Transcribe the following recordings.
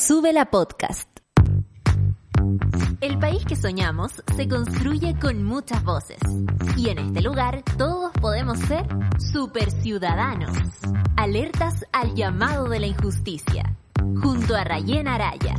Sube la podcast. El país que soñamos se construye con muchas voces. Y en este lugar todos podemos ser super ciudadanos. Alertas al llamado de la injusticia. Junto a Rayen Araya.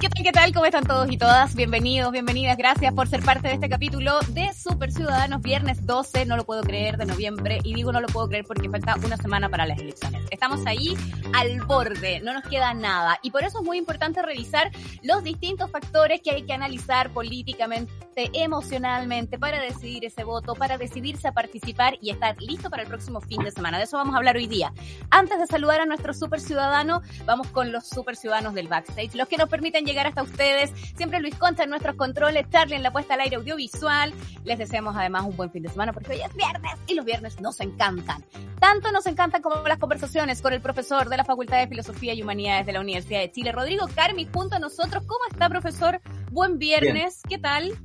¿Qué tal, qué tal? ¿Cómo están todos y todas? Bienvenidos, bienvenidas. Gracias por ser parte de este capítulo de Super Ciudadanos, viernes 12, no lo puedo creer, de noviembre. Y digo no lo puedo creer porque falta una semana para las elecciones. Estamos ahí al borde, no nos queda nada. Y por eso es muy importante revisar los distintos factores que hay que analizar políticamente, emocionalmente, para decidir ese voto, para decidirse a participar y estar listo para el próximo fin de semana. De eso vamos a hablar hoy día. Antes de saludar a nuestro Super Ciudadano, vamos con los Super Ciudadanos del backstage, los que nos permiten llegar hasta ustedes. Siempre Luis Concha en nuestros controles, Charlie en la puesta al aire audiovisual. Les deseamos además un buen fin de semana porque hoy es viernes y los viernes nos encantan. Tanto nos encantan como las conversaciones con el profesor de la Facultad de Filosofía y Humanidades de la Universidad de Chile, Rodrigo Carmi, junto a nosotros. ¿Cómo está, profesor? Buen viernes. ¿Qué tal?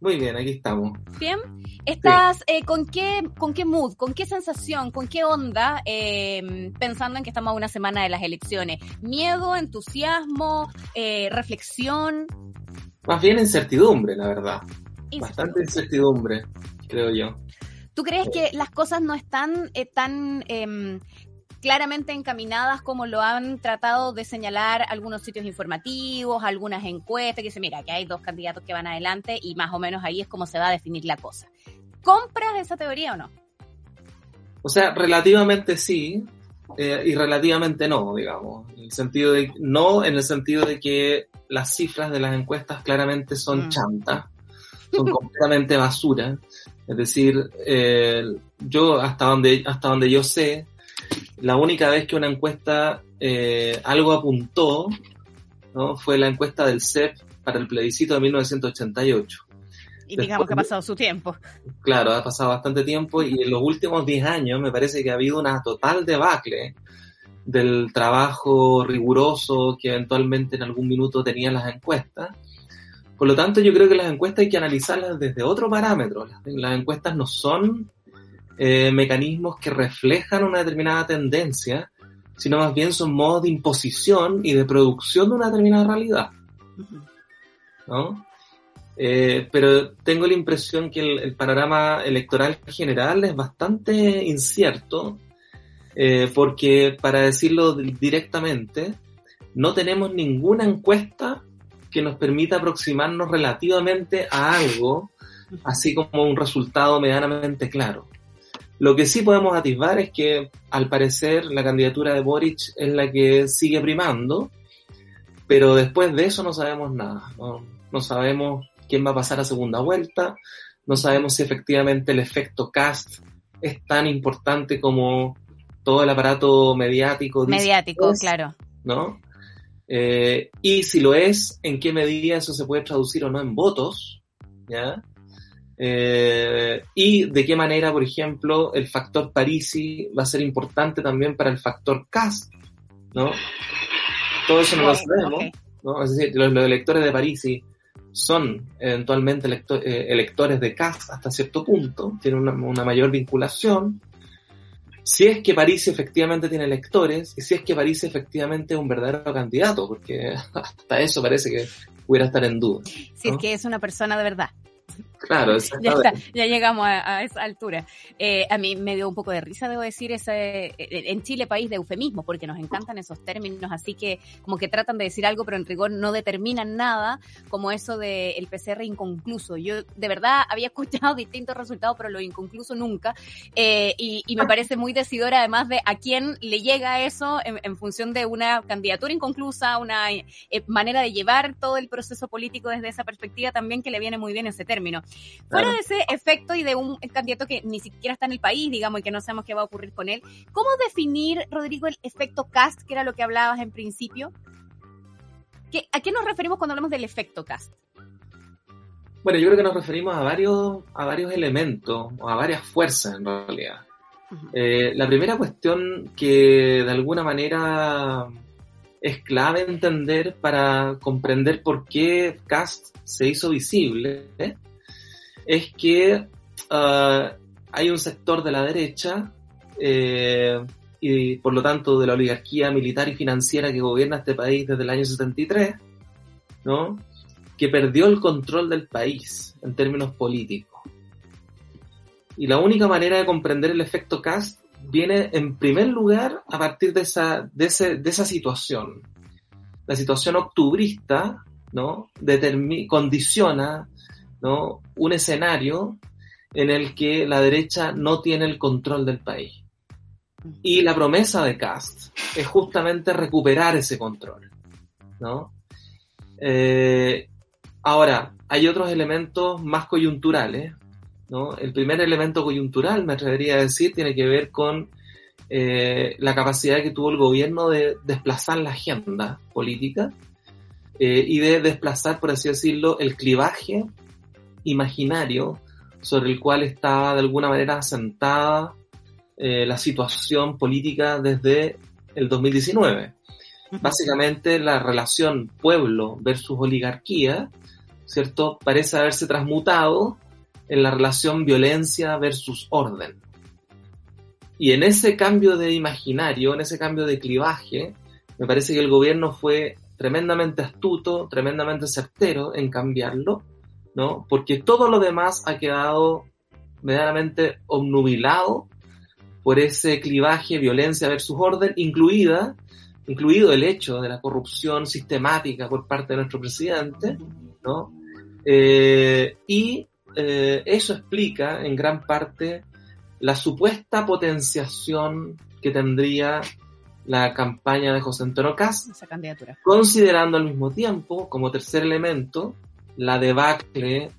Muy bien, aquí estamos. Bien. ¿Estás eh, con qué con qué mood, con qué sensación, con qué onda eh, pensando en que estamos a una semana de las elecciones? ¿Miedo, entusiasmo, eh, reflexión? Más bien incertidumbre, la verdad. Bastante incertidumbre, creo yo. ¿Tú crees que las cosas no están tan em, claramente encaminadas como lo han tratado de señalar algunos sitios informativos, algunas encuestas, que dice, mira, que hay dos candidatos que van adelante y más o menos ahí es como se va a definir la cosa. ¿Compras esa teoría o no? O sea, relativamente sí eh, y relativamente no, digamos. En el sentido de, no en el sentido de que las cifras de las encuestas claramente son mm. chantas, son completamente basura. Es decir, eh, yo hasta donde, hasta donde yo sé, la única vez que una encuesta eh, algo apuntó ¿no? fue la encuesta del CEP para el plebiscito de 1988. Y digamos que ha pasado su tiempo. Claro, ha pasado bastante tiempo y en los últimos 10 años me parece que ha habido una total debacle del trabajo riguroso que eventualmente en algún minuto tenían las encuestas. Por lo tanto, yo creo que las encuestas hay que analizarlas desde otro parámetro. las encuestas no son eh, mecanismos que reflejan una determinada tendencia, sino más bien son modos de imposición y de producción de una determinada realidad. ¿no? Eh, pero tengo la impresión que el, panorama electoral general es bastante incierto, eh, porque para decirlo directamente, no tenemos ninguna encuesta que nos permita aproximarnos relativamente a algo, así como un resultado medianamente claro. Lo que sí podemos atisbar es que, al parecer, la candidatura de Boric es la que sigue primando, pero después de eso no sabemos nada. No, sabemos quién va a pasar a segunda vuelta, no sabemos si efectivamente el efecto cast es tan importante como todo el aparato mediático. Mediático, claro. ¿No? Eh, y si lo es, ¿en qué medida eso se puede traducir o no en votos? ¿Ya? Eh, y de qué manera, por ejemplo, el factor Parisi va a ser importante también para el factor CAST, ¿no? Todo eso no lo sabemos, ¿no? Es decir, los, electores de Parisi son eventualmente eh, electores de CAST hasta cierto punto, tienen una, mayor vinculación. Si es que Parisi efectivamente tiene electores y si es que Parisi efectivamente es un verdadero candidato, porque hasta eso parece que pudiera estar en duda. Si es que es una persona de verdad. Claro, ya está, ya llegamos a, esa altura. Eh, a mí me dio un poco de risa, debo decir, ese, eh, en Chile país de eufemismo, porque nos encantan esos términos, así que como que tratan de decir algo, pero en rigor no determinan nada, como eso del el PCR inconcluso. Yo de verdad había escuchado distintos resultados, pero lo inconcluso nunca, eh, y, me parece muy decidor además de a quién le llega eso en, función de una candidatura inconclusa, una manera de llevar todo el proceso político desde esa perspectiva también que le viene muy bien ese término. Fuera de ese efecto y de un candidato que ni siquiera está en el país, digamos, y que no sabemos qué va a ocurrir con él, ¿cómo definir, Rodrigo, el efecto cast, que era lo que hablabas en principio? ¿Qué, ¿A qué nos referimos cuando hablamos del efecto cast? Bueno, yo creo que nos referimos a varios, a varios elementos, o a varias fuerzas en realidad. Eh, la primera cuestión que de alguna manera es clave entender para comprender por qué Cast se hizo visible es que ah, hay un sector de la derecha eh, y por lo tanto de la oligarquía militar y financiera que gobierna este país desde el año 73, ¿no? que perdió el control del país en términos políticos. Y la única manera de comprender el efecto Cast viene en primer lugar a partir de esa, de, esa situación. La situación octubrista ¿no? condiciona ¿no? un escenario en el que la derecha no tiene el control del país. Y la promesa de Cast es justamente recuperar ese control. ¿no? Eh, Ahora, hay otros elementos más coyunturales. El primer elemento coyuntural, me atrevería a decir, tiene que ver con eh, la capacidad que tuvo el gobierno de desplazar la agenda política eh, y de desplazar, por así decirlo, el clivaje imaginario sobre el cual estaba de alguna manera asentada eh, la situación política desde el 2019. Básicamente la relación pueblo versus oligarquía ¿cierto? Parece haberse transmutado en la relación violencia versus orden. Y en ese cambio de imaginario, en ese cambio de clivaje, me parece que el gobierno fue tremendamente astuto, tremendamente certero en cambiarlo, ¿no? Porque todo lo demás ha quedado medianamente obnubilado por ese clivaje violencia versus orden, incluida, incluido el hecho de la corrupción sistemática por parte de nuestro presidente, ¿no? Eh, y eh, eso explica en gran parte la supuesta potenciación que tendría la campaña de José Antonio Caz, considerando al mismo tiempo, como tercer elemento, la debacle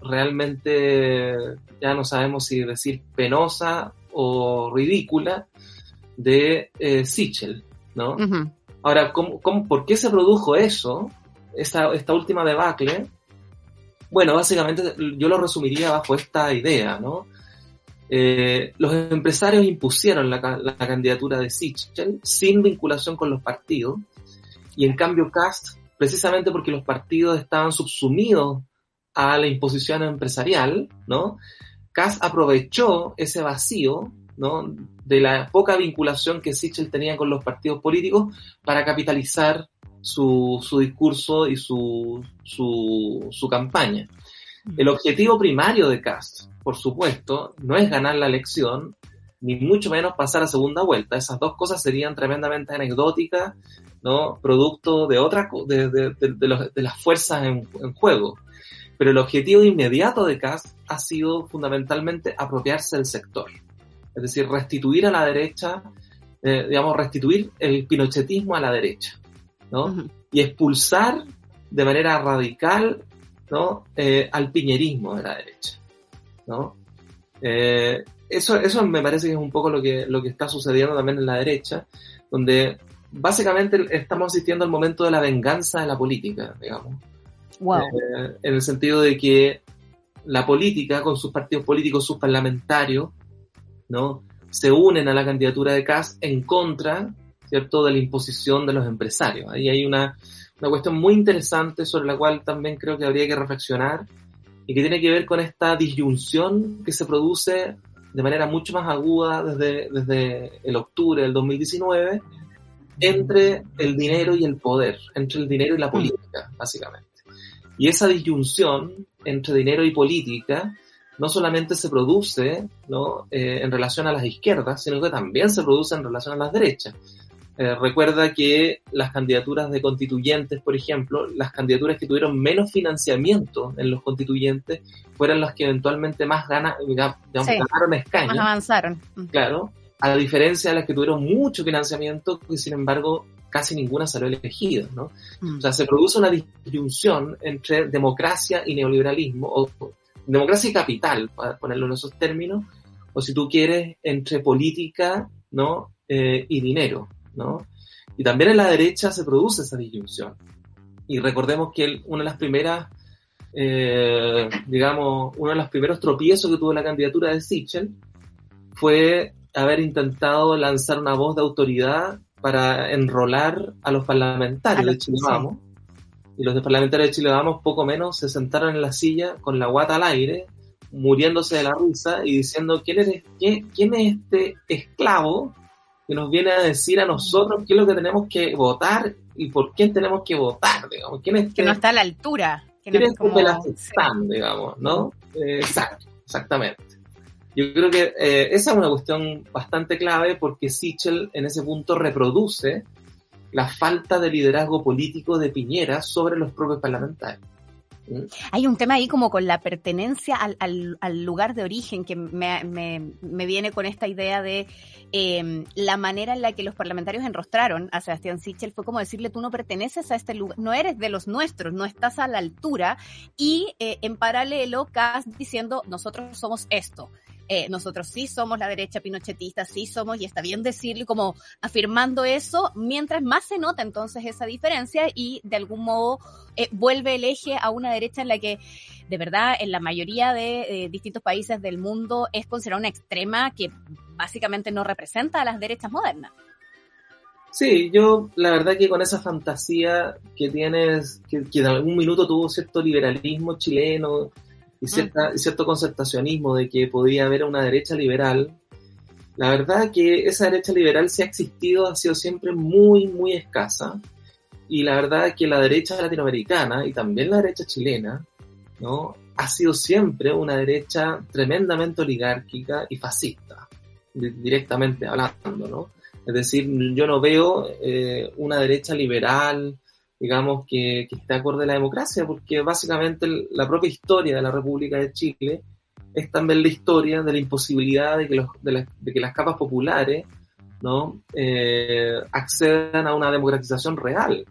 realmente, ya no sabemos si decir penosa o ridícula, de eh, Sichel, ¿no? Ahora, ¿cómo, por qué se produjo eso, esta, esta última debacle? Bueno, básicamente yo lo resumiría bajo esta idea, ¿no? Eh, los empresarios impusieron la, candidatura de Sichel sin vinculación con los partidos y en cambio Cast, precisamente porque los partidos estaban subsumidos a la imposición empresarial, ¿no? Cast aprovechó ese vacío, ¿no? De la poca vinculación que Sichel tenía con los partidos políticos para capitalizar su, su discurso y su, su, su campaña. El objetivo primario de Cast, por supuesto, no es ganar la elección, ni mucho menos pasar a segunda vuelta. Esas dos cosas serían tremendamente anecdóticas, ¿no? Producto de otra, de, de, de, de las fuerzas en, en, juego. Pero el objetivo inmediato de Cast ha sido fundamentalmente apropiarse del sector. Es decir, restituir a la derecha, eh, digamos, restituir el pinochetismo a la derecha. ¿no? Y expulsar de manera radical, ¿no? Eh, al piñerismo de la derecha, ¿no? Eh, eso, eso me parece que es un poco lo que, lo que está sucediendo también en la derecha, donde básicamente estamos asistiendo al momento de la venganza de la política, digamos. Eh, en el sentido de que la política, con sus partidos políticos, sus parlamentarios, ¿no? Se unen a la candidatura de Kass en contra ¿cierto?, de la imposición de los empresarios. Ahí hay una, una cuestión muy interesante sobre la cual también creo que habría que reflexionar y que tiene que ver con esta disyunción que se produce de manera mucho más aguda desde, desde el octubre del 2019 entre el dinero y el poder, entre el dinero y la política, básicamente. Y esa disyunción entre dinero y política no solamente se produce ¿no? Eh, en relación a las izquierdas, sino que también se produce en relación a las derechas. Eh, recuerda que las candidaturas de constituyentes, por ejemplo, las candidaturas que tuvieron menos financiamiento en los constituyentes fueron las que eventualmente más gana, digamos, ganaron escaños. Más avanzaron. Claro, a diferencia de las que tuvieron mucho financiamiento, y sin embargo casi ninguna salió elegida, ¿no? Mm. O sea, se produce una disyunción entre democracia y neoliberalismo, o democracia y capital, para ponerlo en esos términos, o si tú quieres, entre política, ¿no? Eh, y dinero, ¿no? Y también en la derecha se produce esa disyunción. Y recordemos que una de las primeras, eh, digamos, uno de los primeros tropiezos que tuvo la candidatura de Sichel fue haber intentado lanzar una voz de autoridad para enrolar a los parlamentarios de Chile Vamos. Y los parlamentarios de Chile Vamos poco menos se sentaron en la silla con la guata al aire, muriéndose de la risa y diciendo quién es, quién, quién es este esclavo que nos viene a decir a nosotros qué es lo que tenemos que votar y por quién tenemos que votar, digamos. ¿Quién es que no está a la altura. Que ¿Quién es como... están, digamos, no? Eh, exacto, exactamente. Yo creo que eh, esa es una cuestión bastante clave porque Sichel en ese punto reproduce la falta de liderazgo político de Piñera sobre los propios parlamentarios. Hay un tema ahí como con la pertenencia al, lugar de origen que me, viene con esta idea de eh, la manera en la que los parlamentarios enrostraron a Sebastián Sichel fue como decirle tú no perteneces a este lugar, no eres de los nuestros, no estás a la altura y eh, en paralelo Kass diciendo nosotros somos esto. Eh, nosotros sí somos la derecha pinochetista, sí somos, y está bien decirlo, como afirmando eso, mientras más se nota entonces esa diferencia y de algún modo eh, vuelve el eje a una derecha en la que de verdad en la mayoría de eh, distintos países del mundo es considerada una extrema que básicamente no representa a las derechas modernas. Sí, yo la verdad que con esa fantasía que tienes, que, que en algún minuto tuvo cierto liberalismo chileno, y, cierta, cierto concertacionismo de que podía haber una derecha liberal, la verdad que esa derecha liberal si ha existido ha sido siempre muy, muy escasa. Y la verdad que la derecha latinoamericana y también la derecha chilena, ¿no? Ha sido siempre una derecha tremendamente oligárquica y fascista, directamente hablando, ¿no? Es decir, yo no veo eh, una derecha liberal, digamos, que, que esté acorde a la democracia, porque básicamente la propia historia de la República de Chile es también la historia de la imposibilidad de que, los, de, de que las capas populares ¿no? Eh, accedan a una democratización real.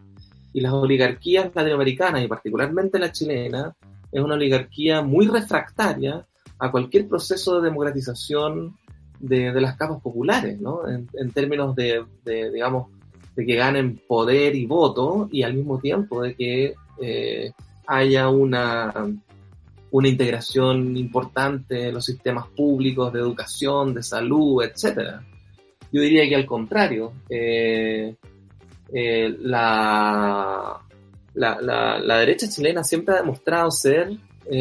Y las oligarquías latinoamericanas, y particularmente la chilena, es una oligarquía muy refractaria a cualquier proceso de democratización de, de las capas populares, ¿no? En, en términos de, de, digamos, de que ganen poder y voto y al mismo tiempo de que eh, haya una, una integración importante en los sistemas públicos de educación, de salud, etcétera. Yo diría que al contrario, eh, eh, la, la, la, la, derecha chilena siempre ha demostrado ser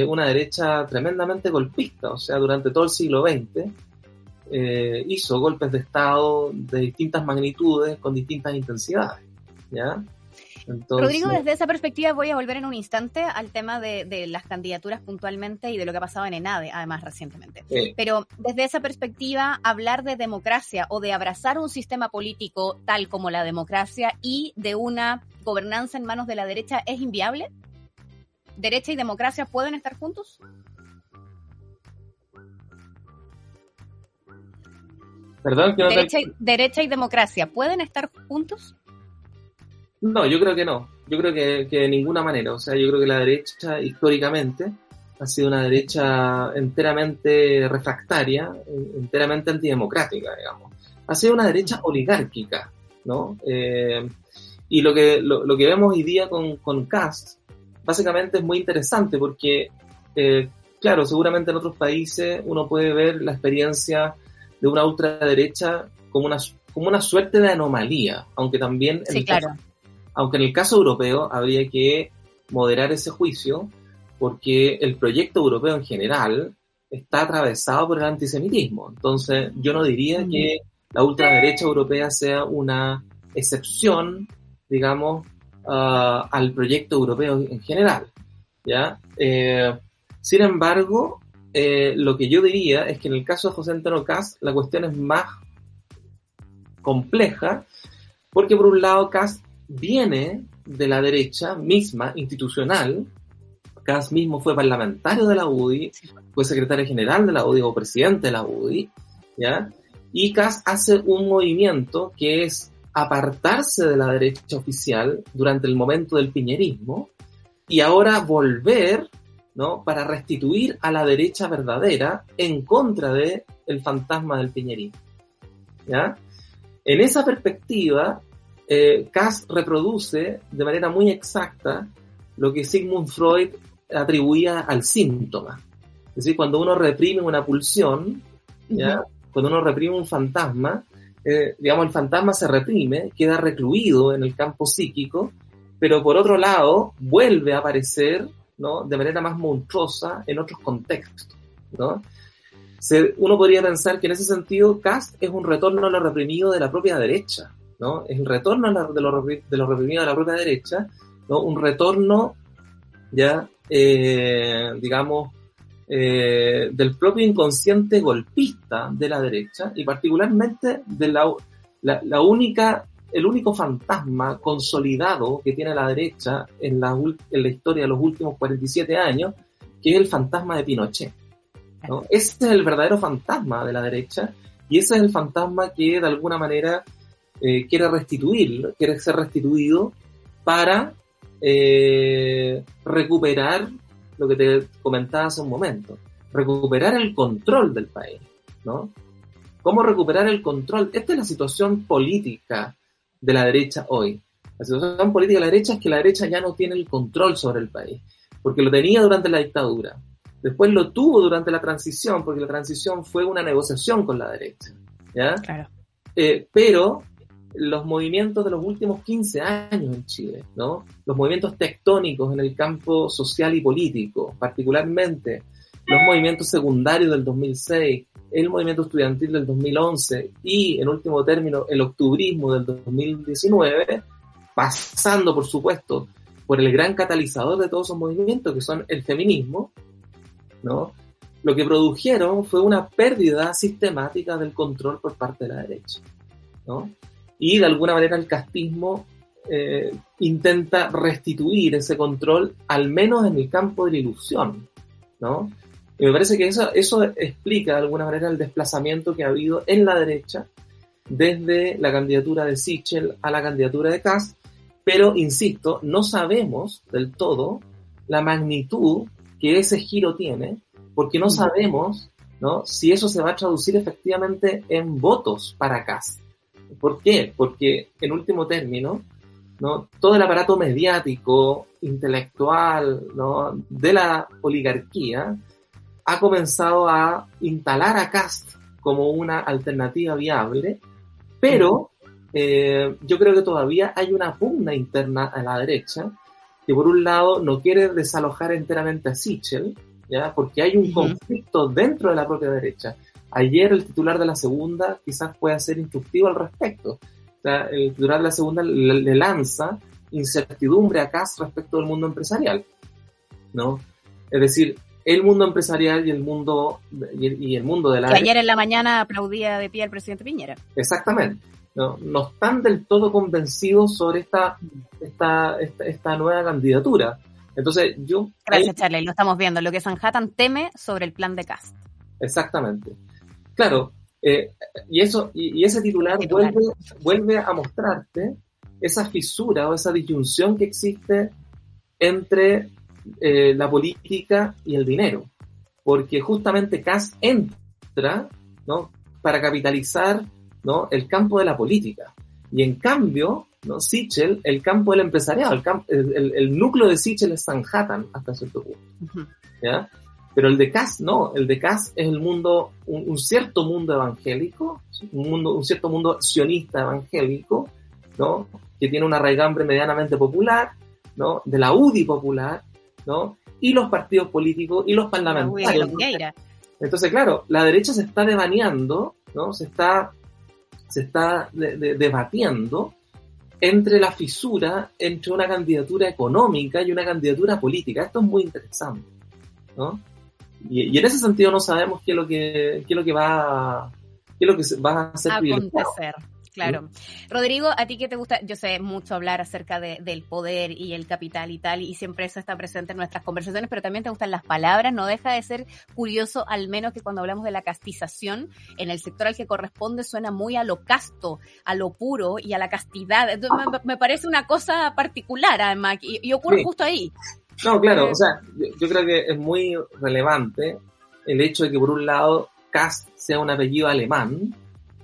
una derecha tremendamente golpista, o sea, durante todo el siglo XX eh, hizo golpes de Estado de distintas magnitudes con distintas intensidades. ¿ya? Rodrigo, desde esa perspectiva voy a volver en un instante al tema de, las candidaturas puntualmente y de lo que ha pasado en ENADE, además recientemente. Pero desde esa perspectiva, hablar de democracia o de abrazar un sistema político tal como la democracia y de una gobernanza en manos de la derecha es inviable. ¿Derecha y democracia pueden estar juntos? Perdón, derecha, y, democracia, ¿pueden estar juntos? No, yo creo que no. Yo creo que, de ninguna manera. O sea, yo creo que la derecha históricamente ha sido una derecha enteramente refractaria, enteramente antidemocrática, digamos. Ha sido una derecha oligárquica, ¿no? Eh, y lo que, lo, que vemos hoy día con, con Cast, básicamente es muy interesante porque, eh, claro, seguramente en otros países uno puede ver la experiencia de una ultraderecha como una, como una suerte de anomalía, aunque también en, el caso, aunque en el caso europeo habría que moderar ese juicio porque el proyecto europeo en general está atravesado por el antisemitismo. Entonces, yo no diría mm. que la ultraderecha europea sea una excepción, digamos, ah, al proyecto europeo en general. ¿ya? Eh, sin embargo, eh, lo que yo diría es que en el caso de José Antonio Cast la cuestión es más compleja, porque por un lado Cast viene de la derecha misma, institucional, Cast mismo fue parlamentario de la UDI, fue secretario general de la UDI o presidente de la UDI, ¿ya? Y Cast hace un movimiento que es apartarse de la derecha oficial durante el momento del piñerismo y ahora volver ¿no? Para restituir a la derecha verdadera en contra de el fantasma del piñerismo. ¿Ya? En esa perspectiva, eh, reproduce de manera muy exacta lo que Sigmund Freud atribuía al síntoma. Es decir, cuando uno reprime una pulsión, ¿ya? cuando uno reprime un fantasma, eh, digamos, el fantasma se reprime, queda recluido en el campo psíquico, pero por otro lado vuelve a aparecer ¿no? de manera más monstruosa en otros contextos. ¿no? uno podría pensar que en ese sentido Cast es un retorno a lo reprimido de la propia derecha, ¿no? Es el retorno de, lo, de lo reprimido de la propia derecha, ¿no? Un retorno, ya, eh, digamos, eh, del propio inconsciente golpista de la derecha y particularmente de la, la, única, el único fantasma consolidado que tiene la derecha en la, en la historia de los últimos 47 años, que es el fantasma de Pinochet. ¿no? Ese es el verdadero fantasma de la derecha y ese es el fantasma que de alguna manera eh, quiere restituir, quiere ser restituido para eh, recuperar lo que te comentaba hace un momento, recuperar el control del país, ¿no? ¿Cómo recuperar el control? Esta es la situación política de la derecha hoy. La situación política de la derecha es que la derecha ya no tiene el control sobre el país, porque lo tenía durante la dictadura. Después lo tuvo durante la transición, porque la transición fue una negociación con la derecha. ¿ya? Claro. Eh, pero los movimientos de los últimos 15 años en Chile, ¿no? Los movimientos tectónicos en el campo social y político, particularmente los movimientos secundarios del 2006, el movimiento estudiantil del 2011 y, en último término, el octubrismo del 2019, pasando, por supuesto, por el gran catalizador de todos esos movimientos, que son el feminismo, ¿no? Lo que produjeron fue una pérdida sistemática del control por parte de la derecha, ¿no? y de alguna manera el castismo eh, intenta restituir ese control, al menos en el campo de la ilusión, ¿no? Y me parece que eso, eso explica de alguna manera el desplazamiento que ha habido en la derecha desde la candidatura de Sichel a la candidatura de Kass, pero insisto, no sabemos del todo la magnitud que ese giro tiene, porque no sabemos ¿no? si eso se va a traducir efectivamente en votos para Kass. ¿Por qué? Porque en último término, ¿no? todo el aparato mediático, intelectual, ¿no? de la oligarquía ha comenzado a instalar a Cast como una alternativa viable, pero eh, yo creo que todavía hay una pugna interna a la derecha, que por un lado no quiere desalojar enteramente a Sichel, ¿ya? porque hay un conflicto dentro de la propia derecha. Ayer el titular de la segunda quizás pueda ser instructivo al respecto. el titular de la segunda le, lanza incertidumbre a Kass respecto del mundo empresarial. ¿no? Es decir, el mundo empresarial y el mundo y el, mundo de la... Que ayer en la mañana aplaudía de pie al presidente Piñera. Exactamente. No, no están del todo convencidos sobre esta, esta, esta, nueva candidatura. Entonces, yo... Gracias, Charlie. Lo estamos viendo. Lo que Sanhattan teme sobre el plan de Cast. Exactamente. Claro, eh, y, eso, y, ese titular, Vuelve, vuelve a mostrarte esa fisura o esa disyunción que existe entre eh, la política y el dinero. Porque justamente Kass entra ¿no? para capitalizar ¿no? el campo de la política. Y en cambio, ¿no? Sichel, el campo del empresariado, el, el, núcleo de Sichel es Sanhattan hasta cierto punto. ¿ya? Pero el de Cass no, el de Cass es el mundo, un, cierto mundo evangélico, un, mundo, un cierto mundo sionista evangélico, ¿no? Que tiene una raigambre medianamente popular, ¿no? De la UDI popular, ¿no? Y los partidos políticos y los parlamentarios. Entonces, claro, la derecha se está devaneando, ¿no? Se está, se está debatiendo entre la fisura entre una candidatura económica y una candidatura política. Esto es muy interesante, ¿no? Y, en ese sentido no sabemos qué es lo que, qué es lo que va, qué es lo que va a hacer acontecer. Claro. Rodrigo, a ti que te gusta, yo sé mucho hablar acerca de, del poder y el capital y tal, y siempre eso está presente en nuestras conversaciones, pero también te gustan las palabras. No deja de ser curioso, al menos que cuando hablamos de la castización, en el sector al que corresponde suena muy a lo casto, a lo puro y a la castidad. Entonces me, parece una cosa particular, además, y, ocurre justo ahí. No, claro, o sea, yo, yo creo que es muy relevante el hecho de que por un lado Cast sea un apellido alemán,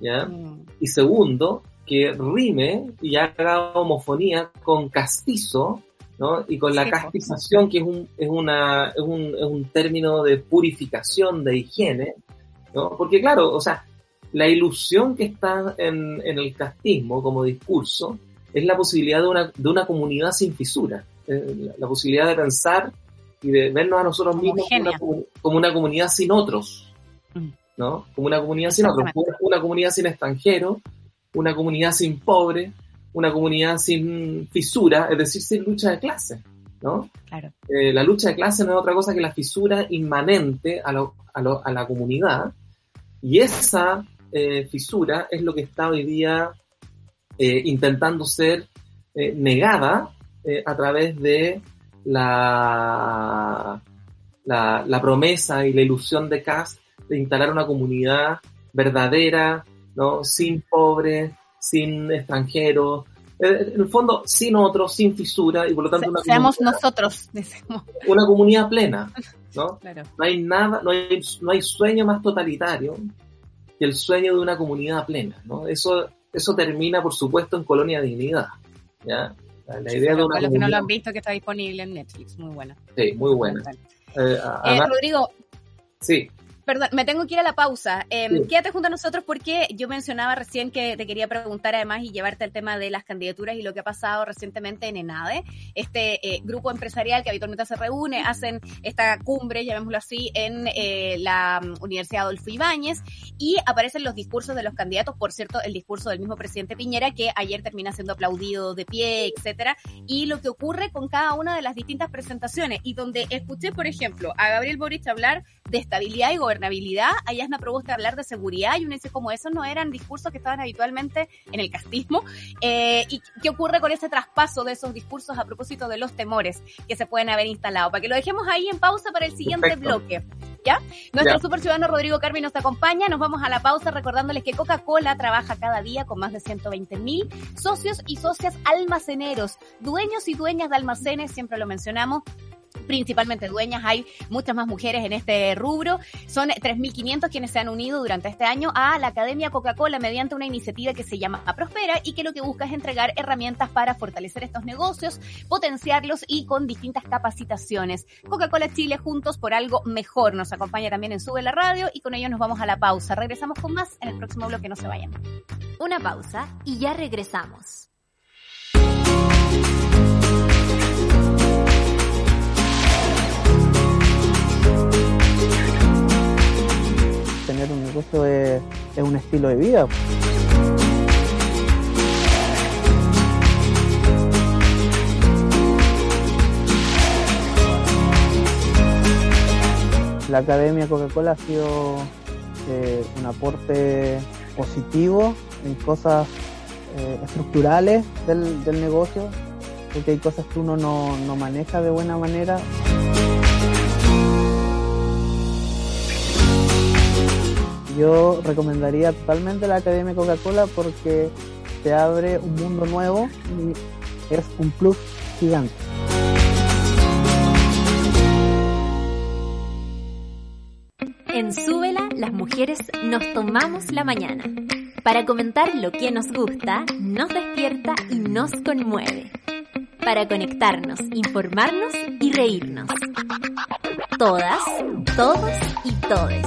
¿ya? Mm. Y segundo, que rime y haga homofonía con castizo, ¿no? Y con la Sí, castización, que es un, es, una, es, un, es un término de purificación, de higiene, ¿no? Porque claro, o sea, la ilusión que está en, en el castismo como discurso es la posibilidad de una, de una comunidad sin fisura, eh, la, la posibilidad de pensar y de vernos a nosotros mismos como una, como una comunidad sin otros, Mm. ¿No? Como una comunidad sin otros, una, comunidad sin extranjeros, una comunidad sin pobres, una comunidad sin fisura, es decir, sin lucha de clase, ¿no? Claro. Eh, la lucha de clase no es otra cosa que la fisura inmanente a, lo- a, lo- a la comunidad y esa eh, fisura es lo que está hoy día eh, intentando ser negada a través de la, la, la promesa y la ilusión de Cass de instalar una comunidad verdadera, ¿no? sin pobres, sin extranjeros, eh, en el fondo sin otros, sin fisura y por lo tanto Se- una, seamos nosotros, decimos. una comunidad plena, ¿no? Claro. No hay nada, no hay, no hay sueño más totalitario que el sueño de una comunidad plena, ¿no? Eso, eso termina, por supuesto, en Colonia Dignidad, ¿ya? La, la idea de una los que no lo han visto, que está disponible en Netflix, muy buena. sí, muy buena. Eh, Eh, Rodrigo, sí, Perdón, me tengo que ir a la pausa. Eh, Sí. Quédate junto a nosotros porque yo mencionaba recién que te quería preguntar además y llevarte al tema de las candidaturas y lo que ha pasado recientemente en ENADE, este eh, grupo empresarial que habitualmente se reúne, hacen esta cumbre, llamémoslo así, en eh, la mm, Universidad Adolfo Ibáñez y aparecen los discursos de los candidatos, por cierto, el discurso del mismo presidente Piñera que ayer termina siendo aplaudido de pie, etcétera, y lo que ocurre con cada una de las distintas presentaciones y donde escuché, por ejemplo, a Gabriel Boric hablar de estabilidad y gobernabilidad, a Yasna Proboste hablar de seguridad, y uno dice como esos no eran discursos que estaban habitualmente en el castismo, eh, y qué ocurre con ese traspaso de esos discursos a propósito de los temores que se pueden haber instalado, para que lo dejemos ahí en pausa para el siguiente Perfecto. bloque. ¿Ya? Nuestro Ya. super ciudadano Rodrigo Carmi nos acompaña, nos vamos a la pausa recordándoles que Coca-Cola trabaja cada día con más de 120 mil socios y socias almaceneros, dueños y dueñas de almacenes, siempre lo mencionamos, principalmente dueñas, hay muchas más mujeres en este rubro. Son 3.500 quienes se han unido durante este año a la Academia Coca-Cola mediante una iniciativa que se llama Prospera y que lo que busca es entregar herramientas para fortalecer estos negocios, potenciarlos y con distintas capacitaciones. Coca-Cola Chile juntos por algo mejor. Nos acompaña también en Sube la Radio y con ello nos vamos a la pausa. Regresamos con más en el próximo bloque, no se vayan. Una pausa y ya regresamos. Estilo de vida. La Academia Coca-Cola ha sido eh, un aporte positivo en cosas eh, estructurales del, negocio, porque hay cosas que uno no, no maneja de buena manera Yo recomendaría totalmente la Academia Coca-Cola porque te abre un mundo nuevo y es un plus gigante. En Súbela, las mujeres nos tomamos la mañana para comentar lo que nos gusta, nos despierta y nos conmueve. Para conectarnos, informarnos y reírnos. Todas, todos y todes.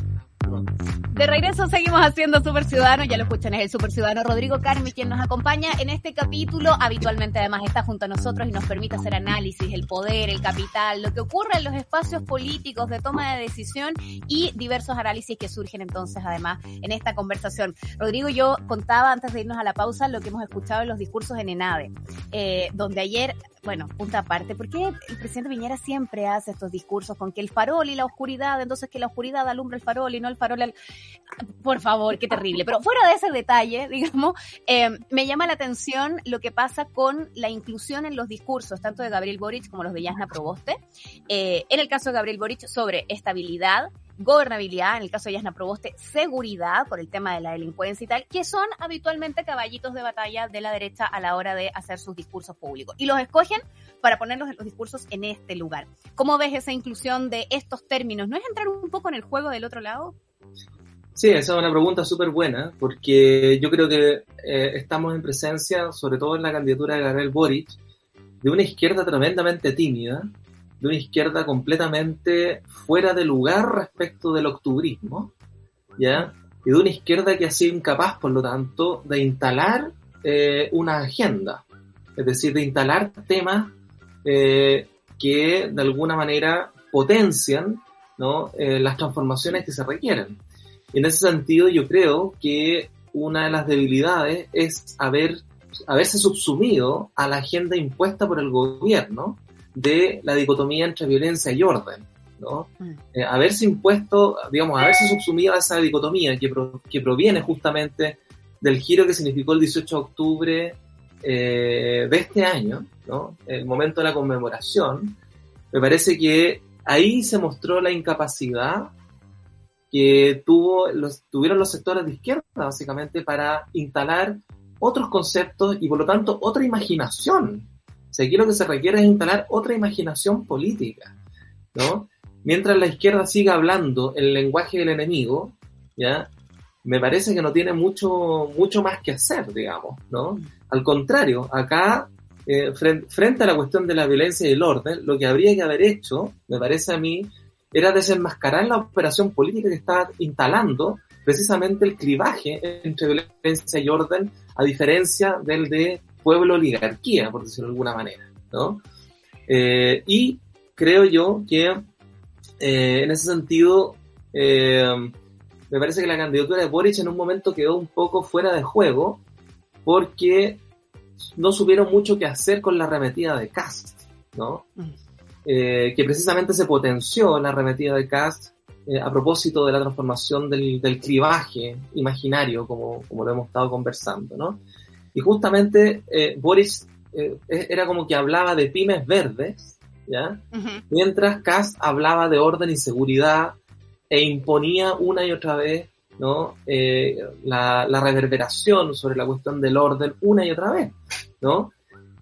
De regreso seguimos haciendo Super Ciudadano, ya lo escuchan, es el Super Ciudadano Rodrigo Carmi quien nos acompaña en este capítulo. Habitualmente además está junto a nosotros y nos permite hacer análisis, el poder, el capital, lo que ocurre en los espacios políticos de toma de decisión y diversos análisis que surgen entonces además en esta conversación. Rodrigo, yo contaba antes de irnos a la pausa lo que hemos escuchado en los discursos en ENADE, eh, donde ayer bueno, punta aparte, ¿por qué el presidente Viñera siempre hace estos discursos con que el farol y la oscuridad, entonces que la oscuridad alumbra el farol y no el farol al... Por favor, qué terrible. Pero fuera de ese detalle, digamos, eh, me llama la atención lo que pasa con la inclusión en los discursos, tanto de Gabriel Boric como los de Yasna Proboste. Eh, en el caso de Gabriel Boric, sobre estabilidad, gobernabilidad, en el caso de Yasna Proboste, seguridad por el tema de la delincuencia y tal, que son habitualmente caballitos de batalla de la derecha a la hora de hacer sus discursos públicos. Y los escogen para ponerlos en los discursos en este lugar. ¿Cómo ves esa inclusión de estos términos? ¿No es entrar un poco en el juego del otro lado? Sí, esa es una pregunta súper buena, porque yo creo que eh, estamos en presencia, sobre todo en la candidatura de Gabriel Boric, de una izquierda tremendamente tímida, de una izquierda completamente fuera de lugar respecto del octubrismo, ¿ya? Y de una izquierda que ha sido incapaz, por lo tanto, de instalar eh, una agenda, es decir, de instalar temas eh, que de alguna manera potencian ¿no? Eh, las transformaciones que se requieren. Y en ese sentido, yo creo que una de las debilidades es haber, haberse subsumido a la agenda impuesta por el gobierno, de la dicotomía entre violencia y orden, ¿no? Mm. Eh, haberse impuesto, digamos, haberse subsumido a esa dicotomía que, que proviene justamente del giro que significó el 18 de octubre eh, de este año, ¿no? El momento de la conmemoración, me parece que ahí se mostró la incapacidad que tuvo los, tuvieron los sectores de izquierda, básicamente, para instalar otros conceptos y por lo tanto otra imaginación o aquí lo que se requiere es instalar otra imaginación política, ¿no? Mientras la izquierda siga hablando el lenguaje del enemigo, ¿ya? Me parece que no tiene mucho, mucho más que hacer, digamos, ¿no? Al contrario, acá, eh, frente, a la cuestión de la violencia y el orden, lo que habría que haber hecho, me parece a mí, era desenmascarar la operación política que estaba instalando precisamente el clivaje entre violencia y orden, a diferencia del de pueblo-oligarquía, por decirlo de alguna manera, ¿no? Eh, y creo yo que eh, en ese sentido me parece que la candidatura de Boric en un momento quedó un poco fuera de juego porque no supieron mucho qué hacer con la arremetida de Cast, ¿no? Mm. que precisamente se potenció la arremetida de Cast a propósito de la transformación del, del clivaje imaginario, como, como lo hemos estado conversando, ¿no? Y justamente eh, Boris eh, e-, era como que hablaba de pymes verdes, ¿ya? Mientras Kass hablaba de orden y seguridad e imponía una y otra vez, ¿no? Eh, la, reverberación sobre la cuestión del orden una y otra vez, ¿no?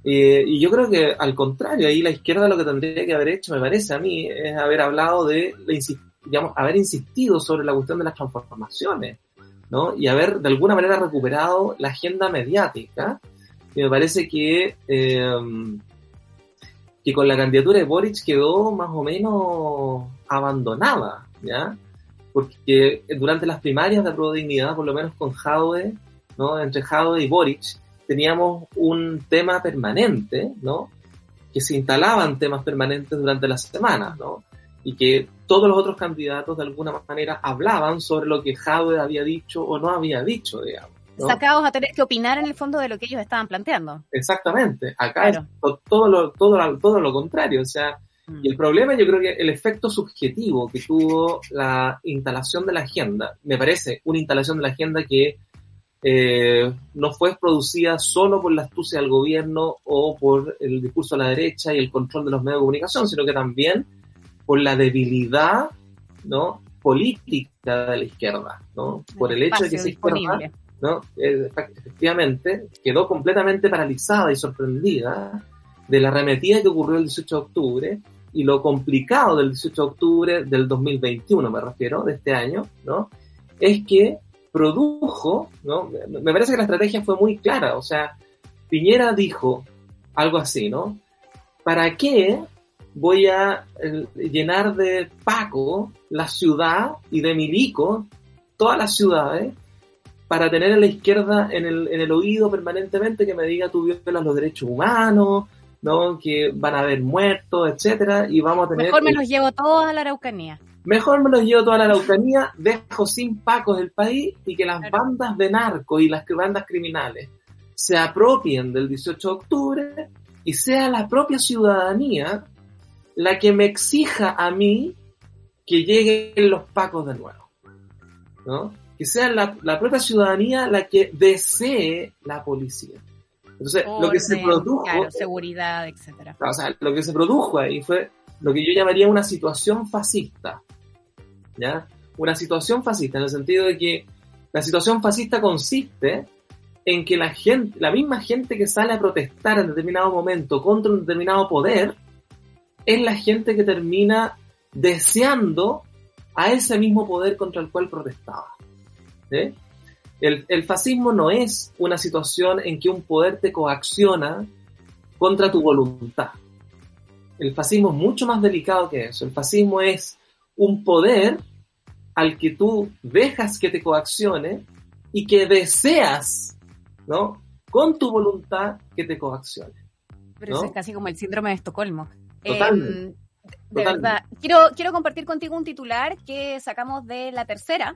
y yo creo que al contrario, ahí la izquierda lo que tendría que haber hecho, me parece a mí, es haber hablado de, digamos, haber insistido sobre la cuestión de las transformaciones, ¿no? Y haber de alguna manera recuperado la agenda mediática, que me parece que, eh, que con la candidatura de Boric quedó más o menos abandonada, ¿ya? Porque durante las primarias de Pro Dignidad, por lo menos con Jaude, ¿no? Entre Jaude y Boric, teníamos un tema permanente, ¿no? Que se instalaban temas permanentes durante las semanas, ¿no? y que todos los otros candidatos de alguna manera hablaban sobre lo que Jadwe había dicho o no había dicho, digamos. Sacados a tener que opinar en el fondo de lo que ellos estaban planteando. Exactamente. Acá es todo lo, todo, todo lo contrario. O sea. Y el problema yo creo que el efecto subjetivo que tuvo la instalación de la agenda, me parece una instalación de la agenda que eh, no fue producida solo por la astucia del gobierno o por el discurso de la derecha y el control de los medios de comunicación, sino que también por la debilidad ¿no? política de la izquierda, ¿no? por el hecho de que esa izquierda ¿no? Eh, efectivamente quedó completamente paralizada y sorprendida de la arremetida que ocurrió el 18 de octubre y lo complicado del 18 de octubre del 2021, me refiero, de este año, ¿no? es que produjo, ¿no? me parece que la estrategia fue muy clara, o sea, Piñera dijo algo así, ¿no? ¿Para qué voy a eh, llenar de Paco la ciudad y de milico todas las ciudades para tener a la izquierda en el, en el oído permanentemente que me diga tú violas los derechos humanos, ¿no? Que van a haber muertos, etcétera, y vamos a tener... Mejor me los llevo todos a la Araucanía. Mejor me los llevo toda la Araucanía, dejo sin pacos del país y que las bandas de narco y las bandas criminales se apropien del 18 de octubre y sea la propia ciudadanía la que me exija a mí que lleguen los pacos de nuevo. ¿no? Que sea la, la propia ciudadanía la que desee la policía. Entonces, lo que se produjo. Claro, seguridad, etcétera. O sea, lo que se produjo ahí fue lo que yo llamaría una situación fascista. ¿Ya? Una situación fascista, en el sentido de que la situación fascista consiste en que la gente, la misma gente que sale a protestar en determinado momento contra un determinado poder, es la gente que termina deseando a ese mismo poder contra el cual protestaba. ¿sí? El, el, fascismo no es una situación en que un poder te coacciona contra tu voluntad. El fascismo es mucho más delicado que eso. El fascismo es un poder al que tú dejas que te coaccione y que deseas, ¿no? Con tu voluntad que te coaccione. Pero eso es casi como el síndrome de Estocolmo. Totalmente. Eh, de verdad. Quiero, quiero compartir contigo un titular que sacamos de la tercera,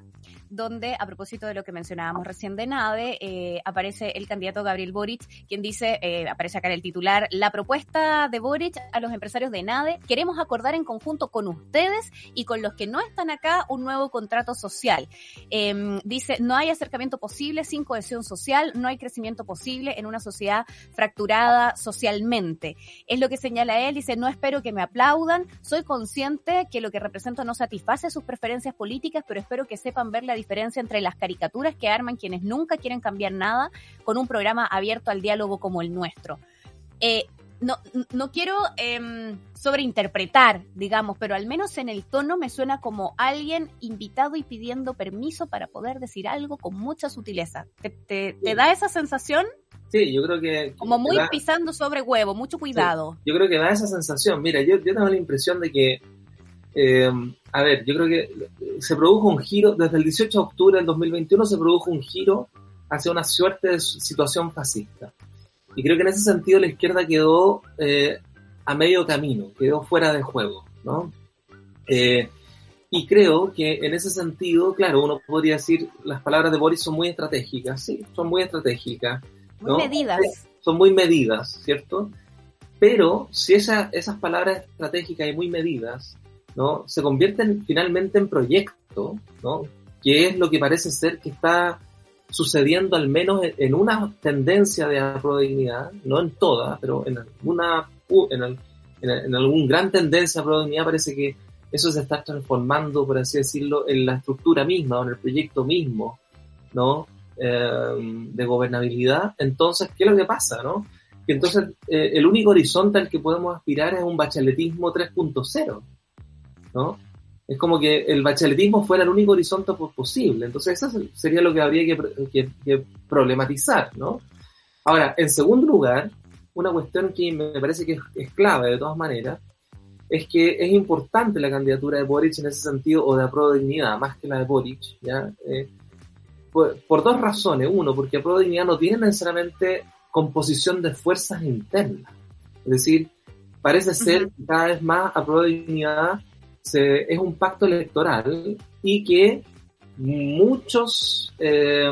donde, a propósito de lo que mencionábamos recién de NAVE, eh, aparece el candidato Gabriel Boric, quien dice, eh, aparece acá en el titular, la propuesta de Boric a los empresarios de NAVE, queremos acordar en conjunto con ustedes y con los que no están acá un nuevo contrato social. Eh, dice, no hay acercamiento posible sin cohesión social, no hay crecimiento posible en una sociedad fracturada socialmente. Es lo que señala él, dice, no espero que me aplaudan, soy consciente que lo que represento no satisface sus preferencias políticas, pero espero que sepan ver la diferencia entre las caricaturas que arman quienes nunca quieren cambiar nada con un programa abierto al diálogo como el nuestro. Eh, no, no quiero eh, sobreinterpretar, digamos, pero al menos en el tono me suena como alguien invitado y pidiendo permiso para poder decir algo con mucha sutileza. ¿Te, te, te da esa sensación? Sí, yo creo que... Como muy da, pisando sobre huevo, mucho cuidado. Sí, yo creo que da esa sensación. Mira, yo, yo tengo la impresión de que... Eh, a ver, yo creo que se produjo un giro, desde el 18 de octubre del 2021 se produjo un giro hacia una suerte de situación fascista. Y creo que en ese sentido la izquierda quedó eh, a medio camino, quedó fuera de juego, ¿no? Eh, y creo que en ese sentido, claro, uno podría decir, las palabras de Boris son muy estratégicas, sí, son muy estratégicas. Muy medidas. Son muy medidas, ¿cierto? Pero si esa, esas palabras estratégicas y muy medidas, ¿no? Se convierten finalmente en proyecto, ¿no? Que es lo que parece ser que está sucediendo al menos en una tendencia de dignidad, no en toda, pero en alguna, en, el, en, en algún gran tendencia de dignidad parece que eso se está transformando, por así decirlo, en la estructura misma o en el proyecto mismo, ¿no? Eh, de gobernabilidad. Entonces, ¿qué es lo que pasa, no? Que entonces eh, el único horizonte al que podemos aspirar es un bacheletismo 3.0, ¿no? Es como que el bacheletismo fuera el único horizonte posible. Entonces, eso sería lo que habría que, que, que, problematizar, ¿no? Ahora, en segundo lugar, una cuestión que me parece que es, es, clave de todas maneras, es que es importante la candidatura de Boric en ese sentido, o de Apro Dignidad, más que la de Boric, ¿ya? Eh, por, por, dos razones. Uno, porque Apro Dignidad no tiene necesariamente composición de fuerzas internas. Es decir, parece ser cada vez más Apro Dignidad se, es un pacto electoral y que muchos eh,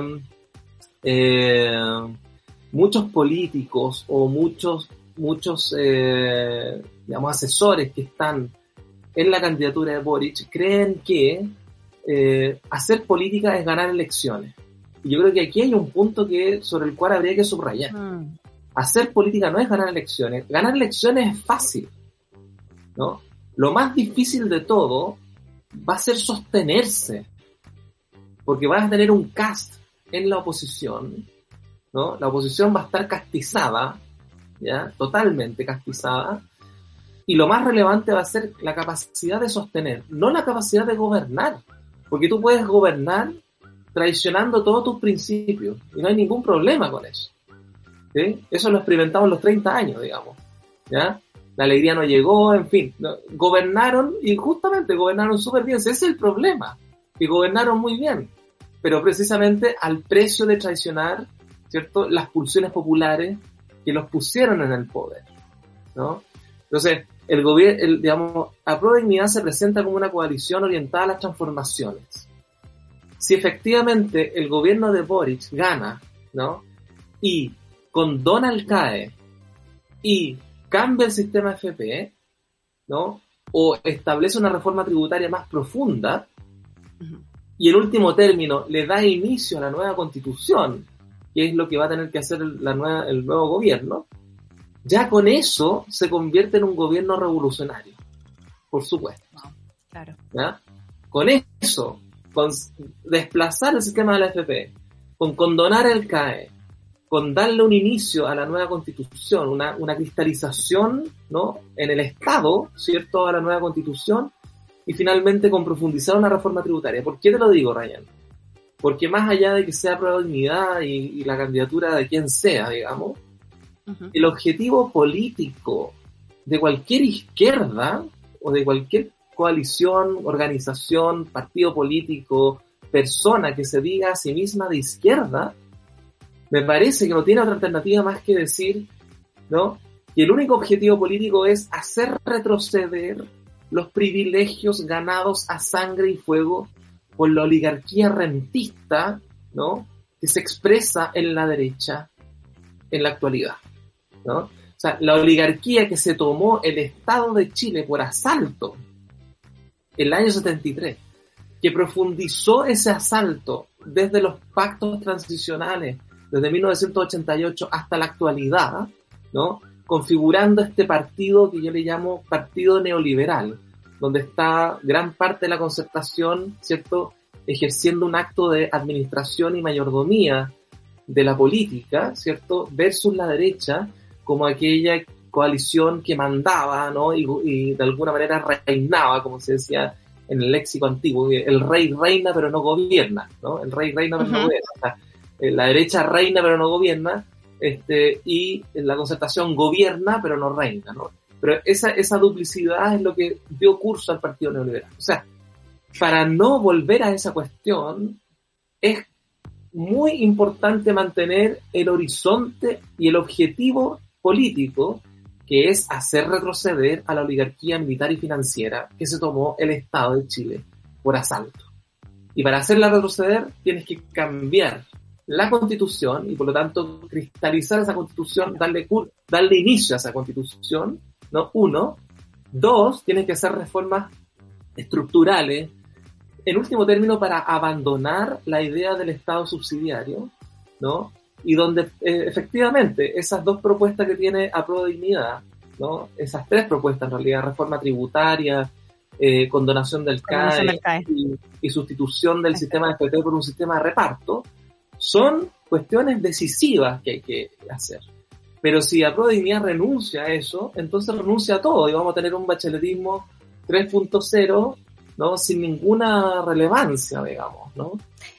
eh, muchos políticos o muchos muchos eh, digamos asesores que están en la candidatura de Boric creen que hacer política es ganar elecciones y yo creo que aquí hay un punto que sobre el cual habría que subrayar mm. hacer política no es ganar elecciones ganar elecciones es fácil ¿no? Lo más difícil de todo va a ser sostenerse, porque vas a tener un cast en la oposición, ¿no? La oposición va a estar castizada, ¿ya? Totalmente castizada, y lo más relevante va a ser la capacidad de sostener, no la capacidad de gobernar, porque tú puedes gobernar traicionando todos tus principios, y no hay ningún problema con eso. ¿sí? Eso lo experimentamos en los 30 años, digamos, ¿ya? La alegría no llegó, en fin, gobernaron y justamente gobernaron súper bien, ese es el problema, que gobernaron muy bien, pero precisamente al precio de traicionar, ¿cierto?, las pulsiones populares que los pusieron en el poder, ¿no? Entonces, el gobierno, digamos, a Pro Dignidad se presenta como una coalición orientada a las transformaciones. Si efectivamente el gobierno de Boric gana, ¿no? Y condona el CAE y cambia el sistema FP, ¿no? O establece una reforma tributaria más profunda, y en último término le da inicio a la nueva constitución, que es lo que va a tener que hacer la nueva, el nuevo gobierno, ya con eso se convierte en un gobierno revolucionario, por supuesto. Claro. Con eso, con desplazar el sistema de la FP, con condonar el CAE, con darle un inicio a la nueva constitución, una, una cristalización ¿no? en el Estado, ¿cierto?, a la nueva constitución, y finalmente con profundizar una reforma tributaria. ¿Por qué te lo digo, Ryan? Porque más allá de que sea prueba dignidad y, la candidatura de quien sea, digamos, el objetivo político de cualquier izquierda o de cualquier coalición, organización, partido político, persona que se diga a sí misma de izquierda, me parece que no tiene otra alternativa más que decir, ¿no? Que el único objetivo político es hacer retroceder los privilegios ganados a sangre y fuego por la oligarquía rentista, ¿no? Que se expresa en la derecha en la actualidad, ¿no? O sea, la oligarquía que se tomó el Estado de Chile por asalto en el año 73, que profundizó ese asalto desde los pactos transicionales, desde 1988 hasta la actualidad, ¿no? configurando este partido que yo le llamo partido neoliberal, donde está gran parte de la concertación, ¿cierto?, ejerciendo un acto de administración y mayordomía de la política, ¿cierto?, versus la derecha como aquella coalición que mandaba, ¿no? Y, de alguna manera reinaba, como se decía en el léxico antiguo, el rey reina pero no gobierna, ¿no? El rey reina pero no gobierna. La derecha reina pero no gobierna, este, y la concertación gobierna pero no reina, ¿no? Pero esa, esa duplicidad es lo que dio curso al Partido Neoliberal. O sea, para no volver a esa cuestión, es muy importante mantener el horizonte y el objetivo político que es hacer retroceder a la oligarquía militar y financiera que se tomó el Estado de Chile por asalto. Y para hacerla retroceder tienes que cambiar la constitución y por lo tanto cristalizar esa constitución, darle, darle inicio a esa constitución, ¿no? Uno. Dos, tiene que hacer reformas estructurales, en último término, para abandonar la idea del Estado subsidiario, ¿no? Y donde eh, efectivamente esas dos propuestas que tiene a Dignidad, ¿no? Esas tres propuestas en realidad, reforma tributaria, eh, condonación del CAE, Y, sustitución del sistema de FP por un sistema de reparto, son cuestiones decisivas que hay que hacer. Pero si a Dignidad renuncia a eso, entonces renuncia a todo y vamos a tener un bacheletismo 3.0, ¿no? Sin ninguna relevancia, digamos, ¿no?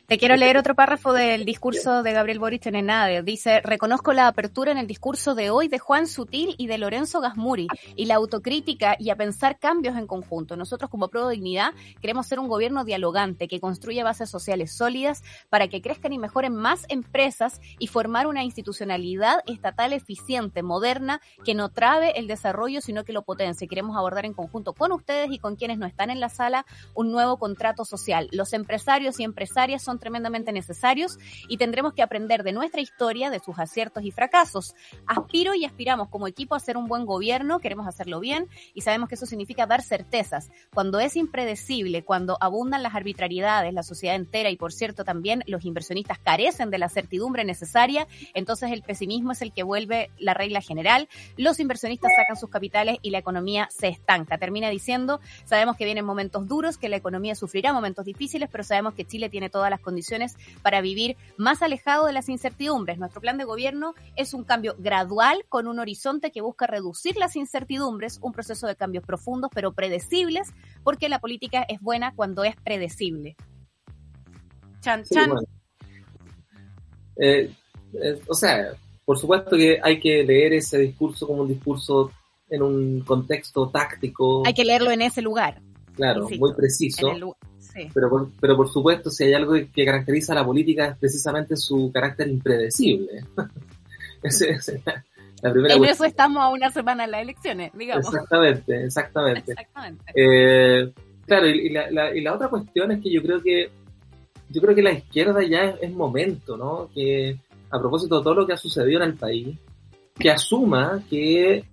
Te quiero leer otro párrafo del discurso de Gabriel Boric en Enade. Dice, reconozco la apertura en el discurso de hoy de Juan Sutil y de Lorenzo Gasmuri y la autocrítica y a pensar cambios en conjunto. Nosotros como Pro Dignidad queremos ser un gobierno dialogante que construya bases sociales sólidas para que crezcan y mejoren más empresas y formar una institucionalidad estatal eficiente, moderna, que no trabe el desarrollo sino que lo potencie. Queremos abordar en conjunto con ustedes y con quienes no están en la sala un nuevo contrato social. Los empresarios y empresarias son tremendamente necesarios y tendremos que aprender de nuestra historia, de sus aciertos y fracasos. Aspiro y aspiramos como equipo a hacer un buen gobierno, queremos hacerlo bien y sabemos que eso significa dar certezas. Cuando es impredecible, cuando abundan las arbitrariedades, la sociedad entera y por cierto también los inversionistas carecen de la certidumbre necesaria, entonces el pesimismo es el que vuelve la regla general. Los inversionistas sacan sus capitales y la economía se estanca. Termina diciendo, sabemos que vienen momentos duros, que la economía sufrirá momentos difíciles, pero sabemos que Chile tiene todas las condiciones para vivir más alejado de las incertidumbres. Nuestro plan de gobierno es un cambio gradual con un horizonte que busca reducir las incertidumbres, un proceso de cambios profundos pero predecibles, porque la política es buena cuando es predecible. Chan, chan. Eh, eh, o sea, por supuesto que hay que leer ese discurso como un discurso en un contexto táctico. Hay que leerlo en ese lugar. Claro, muy preciso. Sí. Pero, por, pero por supuesto, si hay algo que caracteriza a la política es precisamente su carácter impredecible. Ese- ese- la primera En cuestión. eso estamos a una semana en las elecciones, digamos. Exactamente, exactamente. Exactamente. Eh, claro, y, y la, la- y la otra cuestión es que yo creo que yo creo que la izquierda ya es, es momento, ¿no? Que a propósito de todo lo que ha sucedido en el país, que asuma que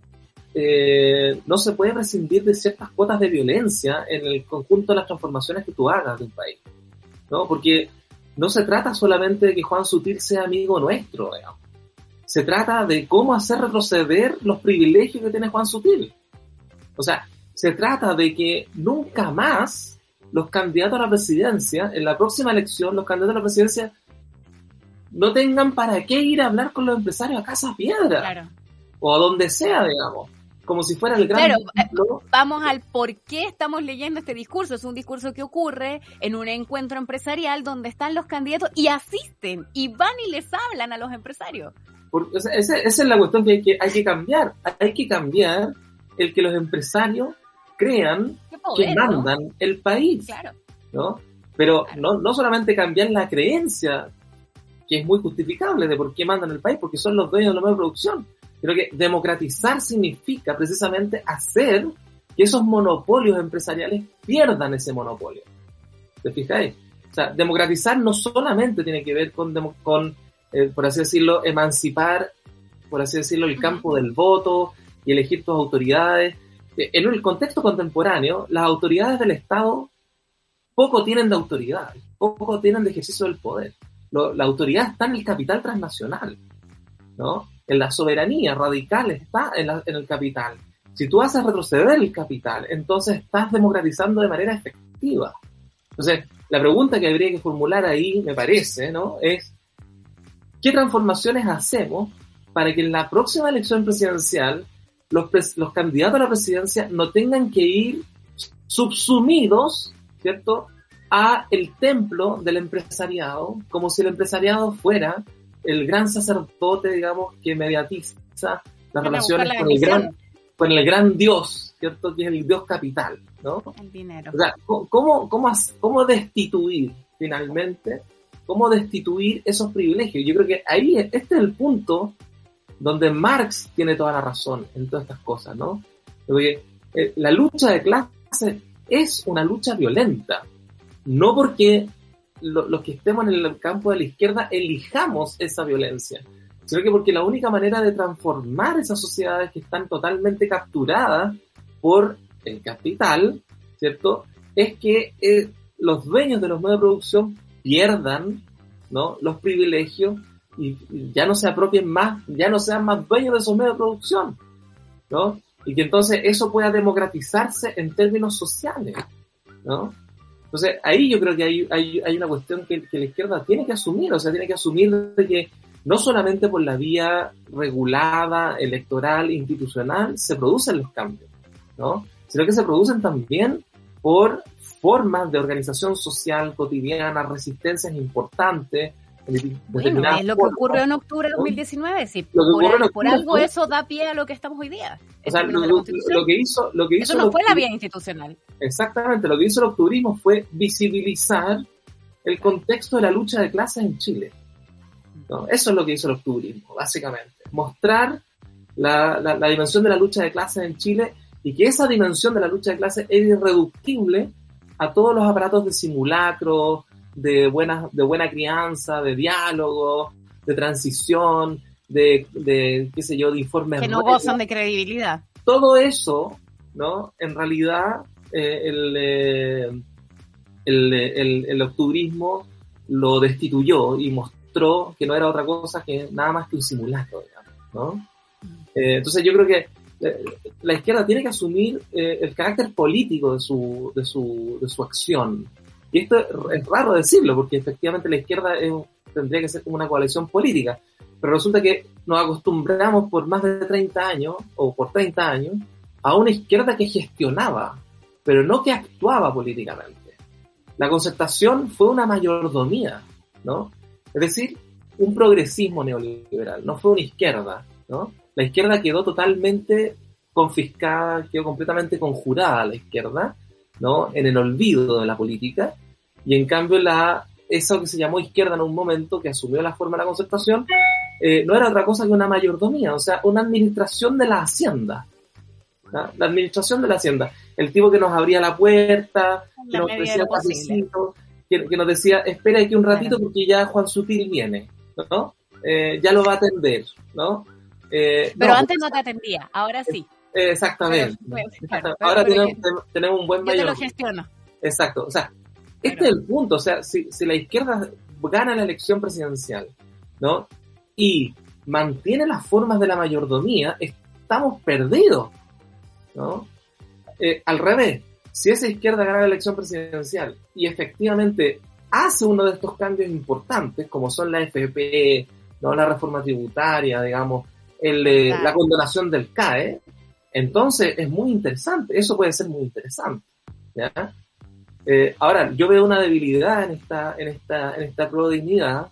eh, no se puede prescindir de ciertas cuotas de violencia en el conjunto de las transformaciones que tú hagas de un país, ¿no? Porque no se trata solamente de que Juan Sutil sea amigo nuestro, digamos. Se trata de cómo hacer retroceder los privilegios que tiene Juan Sutil. O sea, se trata de que nunca más los candidatos a la presidencia, en la próxima elección, los candidatos a la presidencia no tengan para qué ir a hablar con los empresarios a Casa Piedra Claro. o a donde sea, digamos, como si fuera el gran Claro, eh. Vamos al por qué estamos leyendo este discurso. Es un discurso que ocurre en un encuentro empresarial donde están los candidatos y asisten y van y les hablan a los empresarios. Porque, o sea, esa, esa es la cuestión que hay, que hay que cambiar. Hay que cambiar el que los empresarios crean que mandan el país. Claro. ¿no? Pero Claro. no, no solamente cambiar la creencia, que es muy justificable de por qué mandan el país, porque son los dueños de la nueva producción. Creo que democratizar significa precisamente hacer que esos monopolios empresariales pierdan ese monopolio. ¿Te fijáis? O sea, democratizar no solamente tiene que ver con, con eh, por así decirlo, emancipar, por así decirlo, el campo del voto y elegir tus autoridades. Eh, En el contexto contemporáneo, las autoridades del Estado poco tienen de autoridad, poco tienen de ejercicio del poder. Lo- la autoridad está en el capital transnacional, ¿no? En la soberanía radical está en, el capital. Si tú haces retroceder el capital, entonces estás democratizando de manera efectiva. Entonces, la pregunta que habría que formular ahí, me parece, ¿no? Es, ¿qué transformaciones hacemos para que en la próxima elección presidencial los, los candidatos a la presidencia no tengan que ir subsumidos, ¿cierto?, a el templo del empresariado, como si el empresariado fuera el gran sacerdote, digamos, que mediatiza las relaciones la con el, gran, con el gran Dios, ¿cierto?, que es el Dios capital, ¿no? El dinero. O sea, ¿cómo, cómo, cómo destituir finalmente? ¿Cómo destituir esos privilegios? Yo creo que ahí, este es el punto donde Marx tiene toda la razón en todas estas cosas, ¿no? Porque eh, la lucha de clase es una lucha violenta, no porque lo- los que estemos en el campo de la izquierda elijamos esa violencia, sino que porque la única manera de transformar esas sociedades que están totalmente capturadas por el capital, ¿cierto? Es que eh, los dueños de los medios de producción pierdan, ¿no? Los privilegios y, y ya no se apropien más, ya no sean más dueños de esos medios de producción, ¿no? Y que entonces eso pueda democratizarse en términos sociales, ¿no? Entonces ahí yo creo que hay, hay, hay una cuestión que, la izquierda tiene que asumir, o sea, tiene que asumir que no solamente por la vía regulada, electoral, institucional, se producen los cambios, ¿no? Sino que se producen también por formas de organización social cotidiana, resistencias importantes. Bueno, determinadas es lo que ocurrió en octubre de 2019. Si Lo que por, por algo eso da pie a lo que estamos hoy día. O sea, lo, que hizo, lo que hizo eso no fue la vía institucional. Exactamente, lo que hizo el octubrismo fue visibilizar el contexto de la lucha de clases en Chile. ¿no? Eso es lo que hizo el octubrismo, básicamente. Mostrar la, la- la dimensión de la lucha de clases en Chile y que esa dimensión de la lucha de clases es irreductible a todos los aparatos de simulacro, de buena, de buena crianza, de diálogo, de transición, de, de qué sé yo, de informes Que no redes gozan de credibilidad. todo eso, ¿no? En realidad, eh, el, eh, el, el, el octubrismo lo destituyó y mostró que no era otra cosa que nada más que un simulacro, digamos, ¿no? Eh, entonces yo creo que la izquierda tiene que asumir eh, el carácter político de su, de, su, de su acción. Y esto es, raro decirlo, porque efectivamente la izquierda es- tendría que ser como una coalición política. Pero resulta que nos acostumbramos por más de 30 años, o por 30 años, a una izquierda que gestionaba, pero no que actuaba políticamente. La concertación fue una mayordomía, ¿no? Es decir, un progresismo neoliberal, no fue una izquierda, ¿no? La izquierda quedó totalmente confiscada, quedó completamente conjurada a la izquierda, ¿no? En el olvido de la política, Y en cambio, la, eso que se llamó izquierda en un momento, que asumió la forma de la concertación, eh, no era otra cosa que una mayordomía, o sea, una administración de la hacienda. ¿ah? La administración de la hacienda. El tipo que nos abría la puerta, que nos, decía, que, que, nos decía, espera aquí un ratito porque ya Juan Sutil viene, ¿no? Eh, ya lo va a atender, ¿no? Eh, Pero antes no te atendía, ahora sí. Exactamente. ahora tenemos, un buen mayor. Yo te lo gestiono. Exacto. O sea, este es el punto. O sea, si, si la izquierda gana la elección presidencial, ¿no? Y mantiene las formas de la mayordomía, estamos perdidos, ¿no? Eh, al revés, si esa izquierda gana la elección presidencial y efectivamente hace uno de estos cambios importantes, como son la FP, ¿no? la reforma tributaria, digamos, el, la condonación del CAE, entonces es muy interesante, eso puede ser muy interesante. Eh, ahora, yo veo una debilidad en esta, en esta, en esta prueba de dignidad,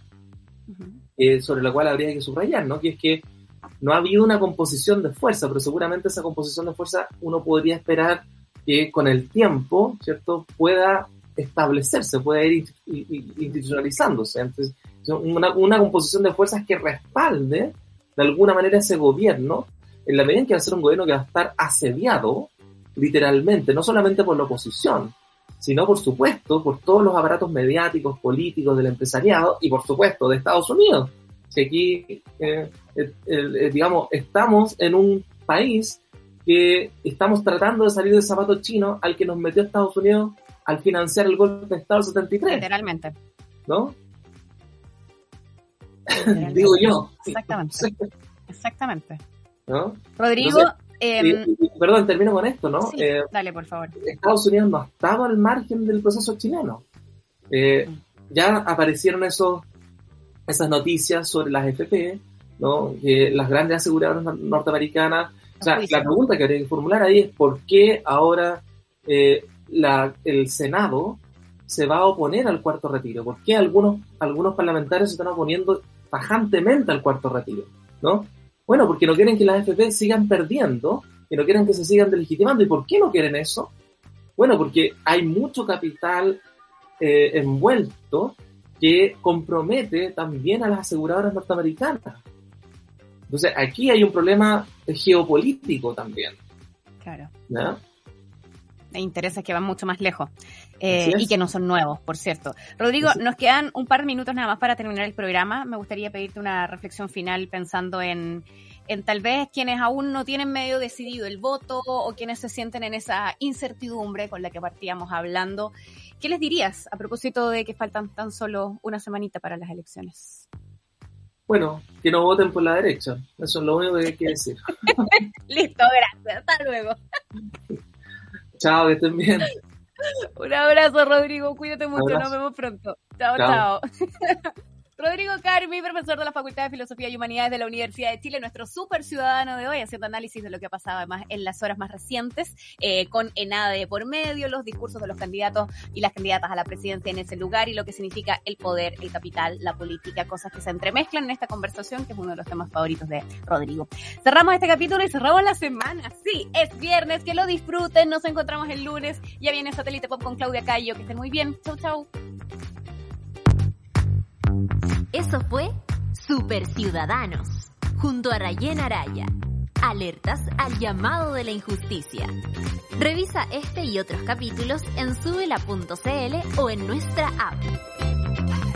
eh, sobre la cual habría que subrayar, ¿no? Que es que no ha habido una composición de fuerza, pero seguramente esa composición de fuerza uno podría esperar que con el tiempo, ¿cierto?, pueda establecerse, pueda ir institucionalizándose. Entonces, una, una composición de fuerzas que respalde de alguna manera ese gobierno, en la medida en que va a ser un gobierno que va a estar asediado, literalmente, no solamente por la oposición, sino por supuesto por todos los aparatos mediáticos, políticos, del empresariado y por supuesto de Estados Unidos. Que aquí, eh, eh, digamos, estamos en un país que estamos tratando de salir del zapato chino al que nos metió Estados Unidos al financiar el golpe de Estado 73. Literalmente. ¿No? Digo yo. Exactamente. Exactamente. ¿No? Rodrigo. Em, perdón, termino con esto, ¿no? Eh, dale, por favor. Estados Unidos no estaba al margen del proceso chileno. Eh, ya aparecieron esos, esas noticias sobre las FP, ¿no? Que las grandes aseguradoras norteamericanas. O sea, la pregunta que habría que formular ahí es por qué ahora eh, la, el Senado se va a oponer al cuarto retiro. ¿Por qué algunos, algunos parlamentarios se están oponiendo tajantemente al cuarto retiro, ¿no? Bueno, porque no quieren que las FP sigan perdiendo y no quieren que se sigan delegitimando. ¿Y por qué no quieren eso? Bueno, porque hay mucho capital eh, envuelto que compromete también a las aseguradoras norteamericanas. Entonces, aquí hay un problema geopolítico también. Claro. ¿no? Hay intereses que van mucho más lejos. Eh, y que no son nuevos, por cierto. Rodrigo, nos quedan un par de minutos nada más para terminar el programa. Me gustaría pedirte una reflexión final pensando en, en tal vez quienes aún no tienen medio decidido el voto o quienes se sienten en esa incertidumbre con la que partíamos hablando. ¿Qué les dirías a propósito de que faltan tan solo una semanita para las elecciones? Bueno, que no voten por la derecha. Eso es lo único que hay que decir. Listo, gracias. Hasta luego. Chao, que estén bien. Un abrazo, Rodrigo. Cuídate mucho. Nos vemos pronto. chao. chao. Rodrigo Carmi, profesor de la Facultad de Filosofía y Humanidades de la Universidad de Chile, nuestro super ciudadano de hoy, haciendo análisis de lo que ha pasado además en las horas más recientes, eh, con ENADE por medio, los discursos de los candidatos y las candidatas a la presidencia en ese lugar y lo que significa el poder, el capital, la política, cosas que se entremezclan en esta conversación, que es uno de los temas favoritos de Rodrigo. Cerramos este capítulo y cerramos la semana. Sí, es viernes, que lo disfruten, nos encontramos el lunes. Ya viene Satélite Pop con Claudia Cayo, que estén muy bien. Chau, chau. Eso fue Super Ciudadanos, junto a Rayen Araya. Alertas al llamado de la injusticia. Revisa este y otros capítulos en subela.cl o en nuestra app.